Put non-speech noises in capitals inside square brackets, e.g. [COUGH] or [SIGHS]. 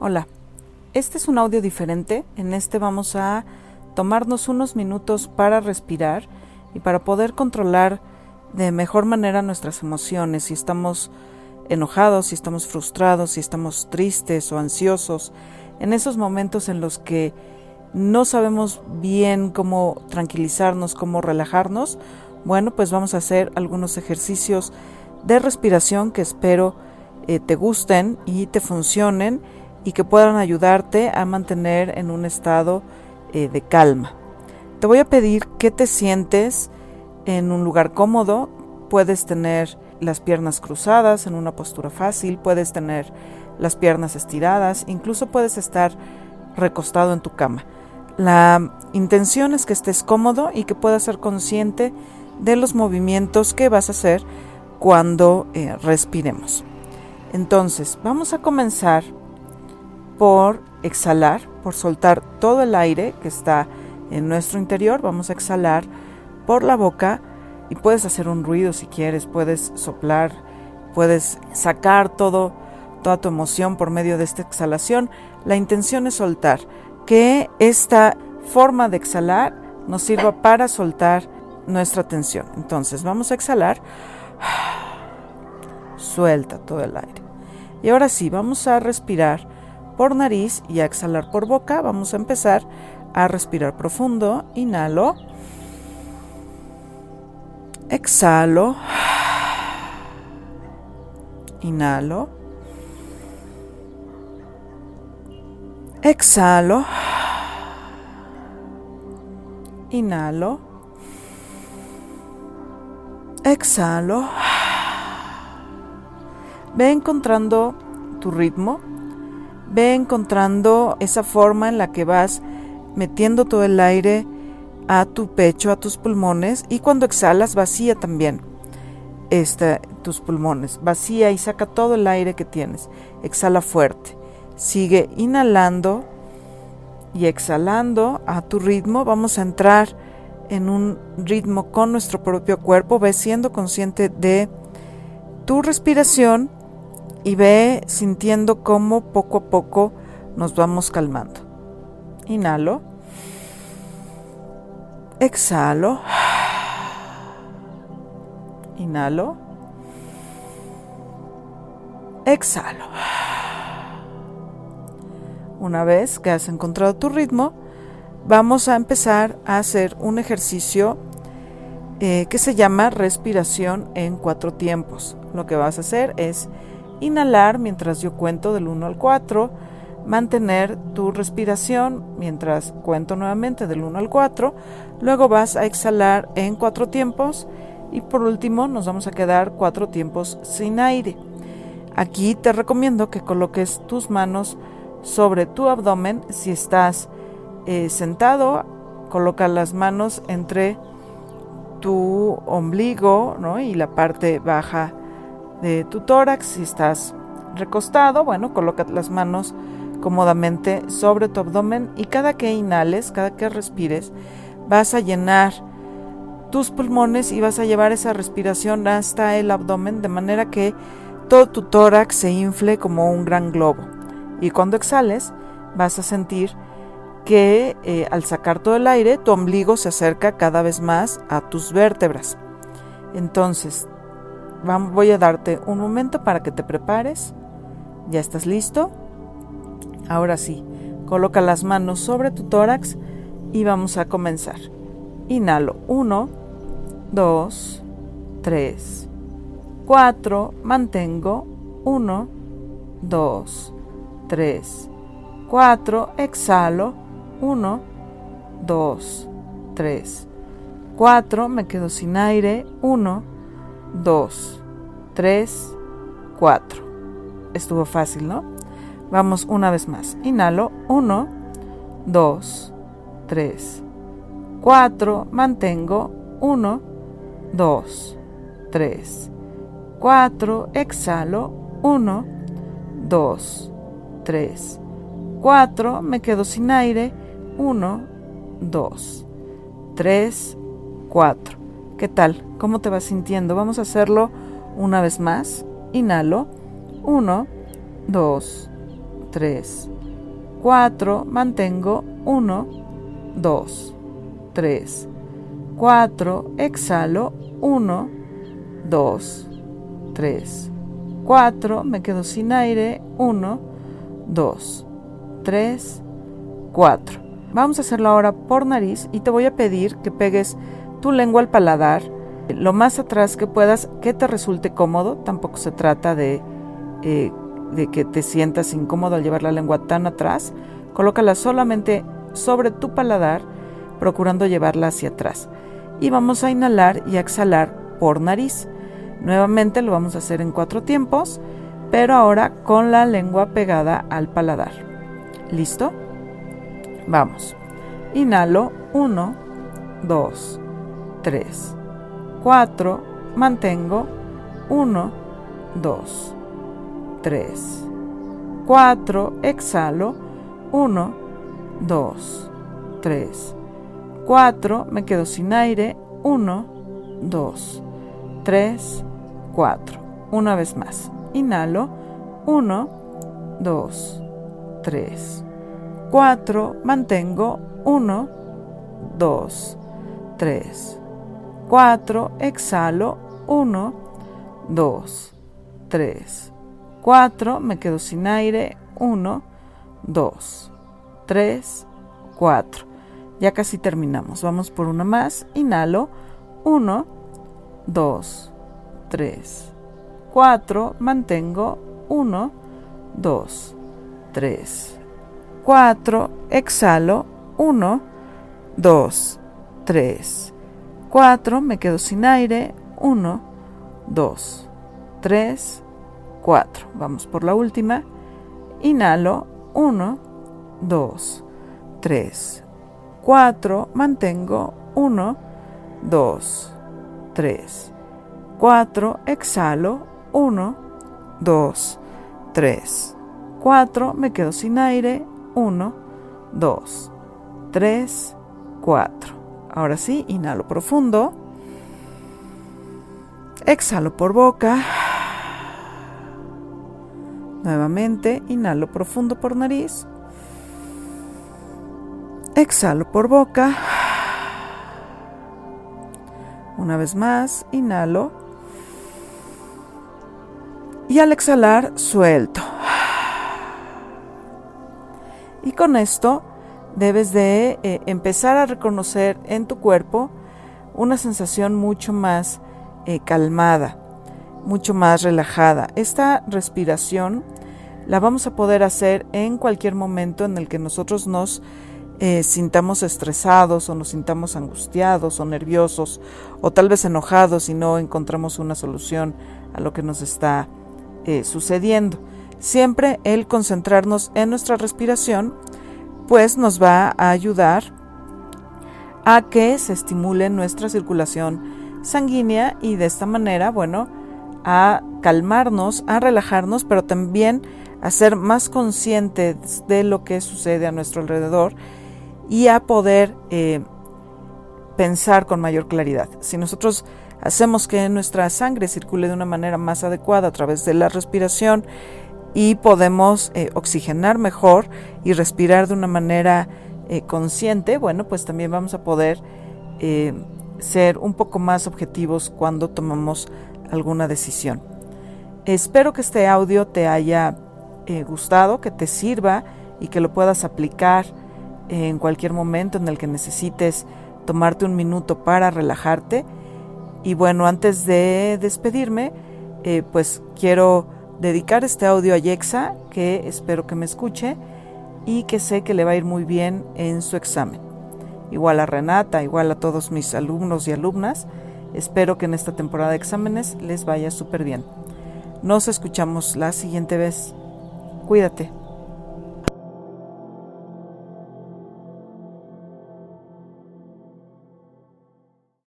Hola, este es un audio diferente. En este vamos a tomarnos unos minutos para respirar y para poder controlar de mejor manera nuestras emociones. Si estamos enojados, si estamos frustrados, si estamos tristes o ansiosos, en esos momentos en los que no sabemos bien cómo tranquilizarnos, cómo relajarnos, bueno, pues vamos a hacer algunos ejercicios de respiración que espero eh, te gusten y te funcionen y que puedan ayudarte a mantener en un estado eh, de calma. Te voy a pedir que te sientes en un lugar cómodo. Puedes tener las piernas cruzadas en una postura fácil, puedes tener las piernas estiradas, incluso puedes estar recostado en tu cama. La intención es que estés cómodo y que puedas ser consciente de los movimientos que vas a hacer cuando eh, respiremos. Entonces, vamos a comenzar por exhalar, por soltar todo el aire que está en nuestro interior. Vamos a exhalar por la boca y puedes hacer un ruido si quieres, puedes soplar, puedes sacar todo, toda tu emoción por medio de esta exhalación. La intención es soltar, que esta forma de exhalar nos sirva para soltar nuestra tensión. Entonces vamos a exhalar, [SIGHS] suelta todo el aire. Y ahora sí, vamos a respirar por nariz y a exhalar por boca. Vamos a empezar a respirar profundo. Inhalo. Exhalo. Inhalo. Exhalo. Inhalo. Exhalo. Ve encontrando tu ritmo ve encontrando esa forma en la que vas metiendo todo el aire a tu pecho, a tus pulmones y cuando exhalas vacía también este, tus pulmones, vacía y saca todo el aire que tienes, exhala fuerte, sigue inhalando y exhalando a tu ritmo, vamos a entrar en un ritmo con nuestro propio cuerpo, ve siendo consciente de tu respiración y ve sintiendo cómo poco a poco nos vamos calmando. Inhalo. Exhalo. Inhalo. Exhalo. Una vez que has encontrado tu ritmo, vamos a empezar a hacer un ejercicio eh, que se llama respiración en cuatro tiempos. Lo que vas a hacer es Inhalar mientras yo cuento del 1 al 4. Mantener tu respiración mientras cuento nuevamente del 1 al 4. Luego vas a exhalar en cuatro tiempos. Y por último nos vamos a quedar cuatro tiempos sin aire. Aquí te recomiendo que coloques tus manos sobre tu abdomen. Si estás eh, sentado, coloca las manos entre tu ombligo y la parte baja de tu tórax. Si estás recostado, bueno, coloca las manos cómodamente sobre tu abdomen y cada que inhales, cada que respires, vas a llenar tus pulmones y vas a llevar esa respiración hasta el abdomen de manera que todo tu tórax se infle como un gran globo. Y cuando exhales, vas a sentir que eh, al sacar todo el aire, tu ombligo se acerca cada vez más a tus vértebras. Entonces, voy a darte un momento para que te prepares. ¿Ya estás listo? Ahora sí, coloca las manos sobre tu tórax y vamos a comenzar. Inhalo. 1, 2, 3, 4, mantengo. 1, 2, 3, 4, exhalo. 1, 2, 3, 4, me quedo sin aire. 1, 2, 3, 4. Estuvo fácil, ¿no? Vamos una vez más. Inhalo. 1, 2, 3, 4. Mantengo. 1, 2, 3, 4. Exhalo. 1, 2, 3, 4. Me quedo sin aire. 1, 2, 3, 4. ¿Qué tal? ¿Cómo te vas sintiendo? Vamos a hacerlo una vez más. Inhalo. 1, 2, 3, 4, mantengo 1, 2, 3, 4, exhalo 1, 2, 3, 4, me quedo sin aire 1, 2, 3, 4. Vamos a hacerlo ahora por nariz y te voy a pedir que pegues tu lengua al paladar lo más atrás que puedas, que te resulte cómodo. Tampoco se trata de, eh, de que te sientas incómodo al llevar la lengua tan atrás. Colócala solamente sobre tu paladar, procurando llevarla hacia atrás. Y vamos a inhalar y a exhalar por nariz. Nuevamente lo vamos a hacer en cuatro tiempos, pero ahora con la lengua pegada al paladar. ¿Listo? Vamos. Inhalo 1, 2, 3, 4, mantengo 1, 2, 3, 4, exhalo 1, 2, 3, 4, me quedo sin aire 1, 2, 3, 4. Una vez más. Inhalo 1, 2, 3, 4, mantengo 1, 2, 3, 4, exhalo 1, 2, 3, 4, me quedo sin aire 1, 2, 3, 4. Ya casi terminamos. Vamos por una más. Inhalo 1, 2, 3, 4, mantengo 1, 2, 3, 4, exhalo 1, 2, 3, 4, me quedo sin aire, 1, 2, 3, 4. Vamos por la última. Inhalo, 1, 2, 3, 4, mantengo, 1, 2, 3, 4, exhalo, 1, 2, 3, 4, me quedo sin aire, 1, 2, 3, 4. Ahora sí, inhalo profundo. Exhalo por boca. Nuevamente, inhalo profundo por nariz. Exhalo por boca. Una vez más, inhalo. Y al exhalar, suelto. Y con esto debes de eh, empezar a reconocer en tu cuerpo una sensación mucho más eh, calmada, mucho más relajada. Esta respiración la vamos a poder hacer en cualquier momento en el que nosotros nos eh, sintamos estresados o nos sintamos angustiados o nerviosos o tal vez enojados y no encontramos una solución a lo que nos está sucediendo. Siempre el concentrarnos en nuestra respiración pues nos va a ayudar a que se estimule nuestra circulación sanguínea y de esta manera, bueno, a calmarnos, a relajarnos, pero también a ser más conscientes de lo que sucede a nuestro alrededor y a poder eh, pensar con mayor claridad. Si nosotros hacemos que nuestra sangre circule de una manera más adecuada a través de la respiración, y podemos eh, oxigenar mejor y respirar de una manera eh, consciente, bueno, pues también vamos a poder eh, ser un poco más objetivos cuando tomamos alguna decisión. Espero que este audio te haya gustado, que te sirva y que lo puedas aplicar en cualquier momento en el que necesites tomarte un minuto para relajarte. Y bueno, antes de despedirme, pues quiero dedicar este audio a Yexa, que espero que me escuche y que sé que le va a ir muy bien en su examen. Igual a Renata, igual a todos mis alumnos y alumnas, espero que en esta temporada de exámenes les vaya súper bien. Nos escuchamos la siguiente vez. Cuídate.